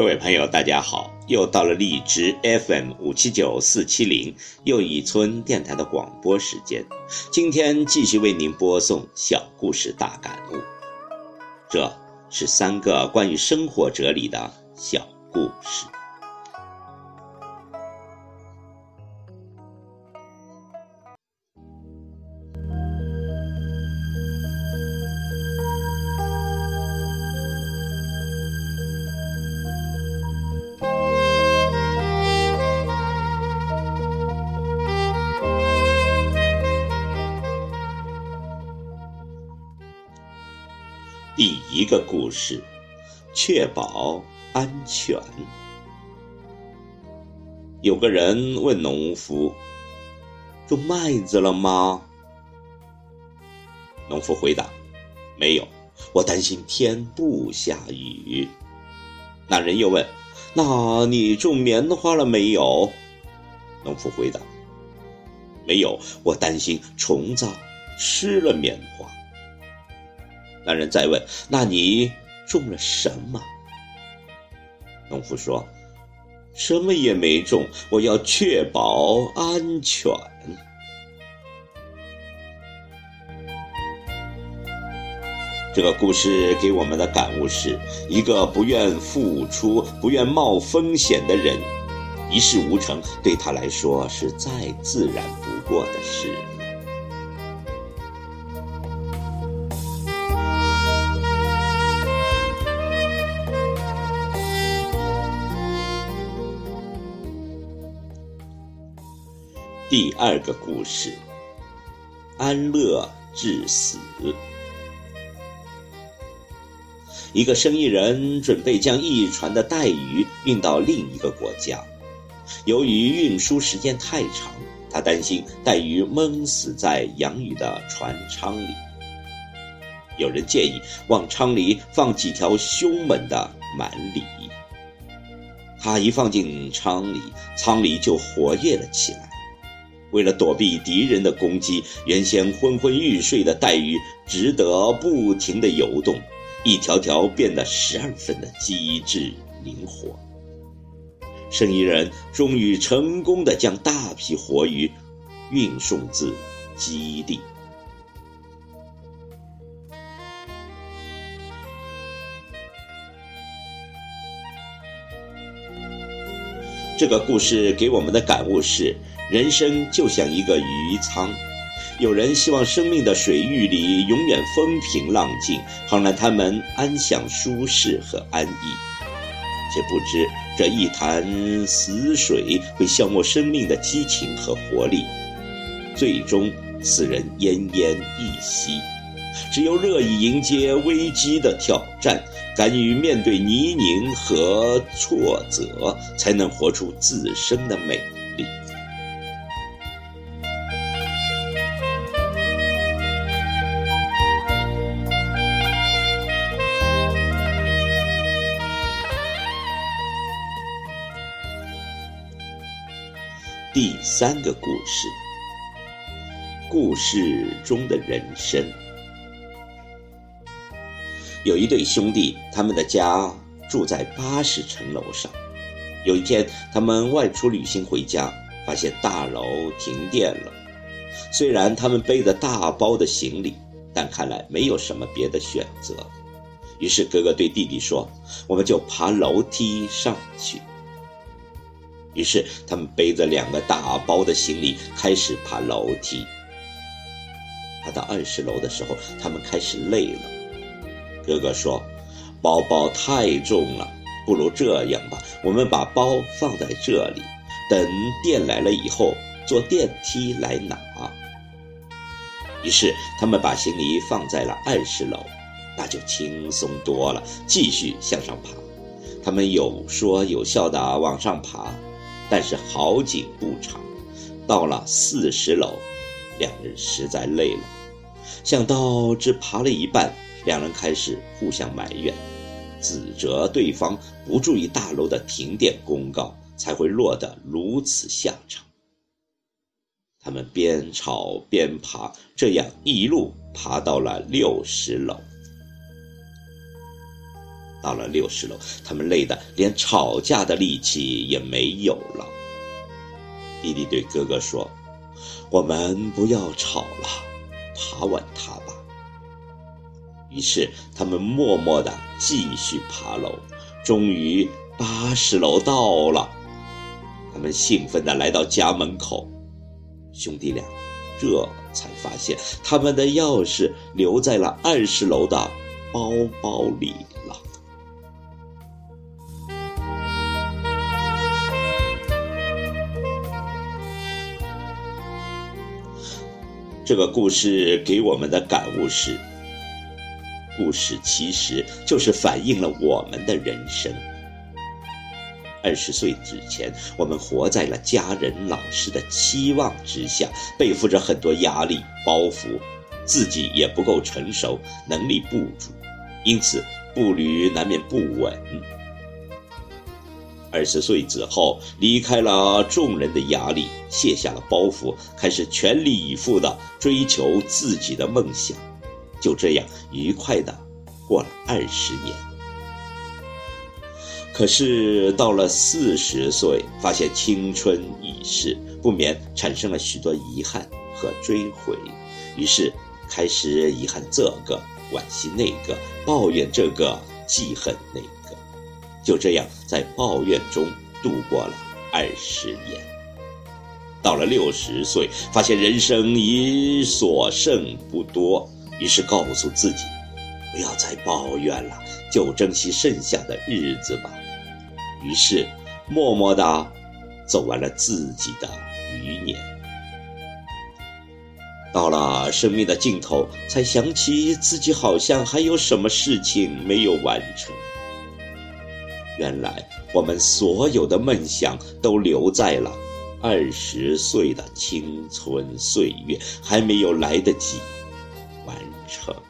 各位朋友，大家好！又到了荔枝 FM 五七九四七零又一村电台的广播时间。今天继续为您播送小故事大感悟，这是三个关于生活哲理的小故事。一个故事，确保安全。有个人问农夫：“种麦子了吗？”农夫回答：“没有，我担心天不下雨。”那人又问：“那你种棉花了没有？”农夫回答：“没有，我担心虫子吃了棉花。”男人再问：“那你种了什么？”农夫说：“什么也没种，我要确保安全。”这个故事给我们的感悟是：一个不愿付出、不愿冒风险的人，一事无成，对他来说是再自然不过的事。第二个故事：安乐至死。一个生意人准备将一船的带鱼运到另一个国家，由于运输时间太长，他担心带鱼闷死在养鱼的船舱里。有人建议往舱里放几条凶猛的蛮鲤，他一放进舱里，舱里就活跃了起来。为了躲避敌人的攻击，原先昏昏欲睡的带鱼只得不停地游动，一条条变得十二分的机智灵活。生意人终于成功地将大批活鱼运送至基地。这个故事给我们的感悟是。人生就像一个鱼舱，有人希望生命的水域里永远风平浪静，好让他们安享舒适和安逸，却不知这一潭死水会消磨生命的激情和活力，最终使人奄奄一息。只有乐意迎接危机的挑战，敢于面对泥泞和挫折，才能活出自身的美丽。第三个故事，故事中的人生。有一对兄弟，他们的家住在八十层楼上。有一天，他们外出旅行回家，发现大楼停电了。虽然他们背着大包的行李，但看来没有什么别的选择。于是，哥哥对弟弟说：“我们就爬楼梯上去。”于是，他们背着两个大包的行李开始爬楼梯。爬到二十楼的时候，他们开始累了。哥哥说：“包包太重了，不如这样吧，我们把包放在这里，等电来了以后，坐电梯来拿。”于是，他们把行李放在了二十楼。那就轻松多了，继续向上爬。他们有说有笑地往上爬，但是好景不长，到了四十楼，两人实在累了，想到只爬了一半，两人开始互相埋怨，指责对方不注意大楼的停电公告，才会落得如此下场。他们边吵边爬，这样一路爬到了六十楼。到了六十楼，他们累得连吵架的力气也没有了。弟弟对哥哥说：“我们不要吵了，爬完它。”于是他们默默地继续爬楼，终于八十楼到了。他们兴奋地来到家门口，兄弟俩这才发现他们的钥匙留在了二十楼的包包里了。这个故事给我们的感悟是：故事其实就是反映了我们的人生。二十岁之前，我们活在了家人、老师的期望之下，背负着很多压力包袱，自己也不够成熟，能力不足，因此步履难免不稳。二十岁之后，离开了众人的压力，卸下了包袱，开始全力以赴地追求自己的梦想，就这样愉快的过了二十年。可是到了四十岁，发现青春已逝，不免产生了许多遗憾和追悔，于是开始遗憾这个，惋惜那个，抱怨这个，记恨那个。就这样，在抱怨中度过了二十年。到了六十岁，发现人生已所剩不多，于是告诉自己，不要再抱怨了，就珍惜剩下的日子吧。于是，默默地走完了自己的余年。到了生命的尽头，才想起自己好像还有什么事情没有完成。原来我们所有的梦想都留在了二十岁的青春岁月，还没有来得及完成。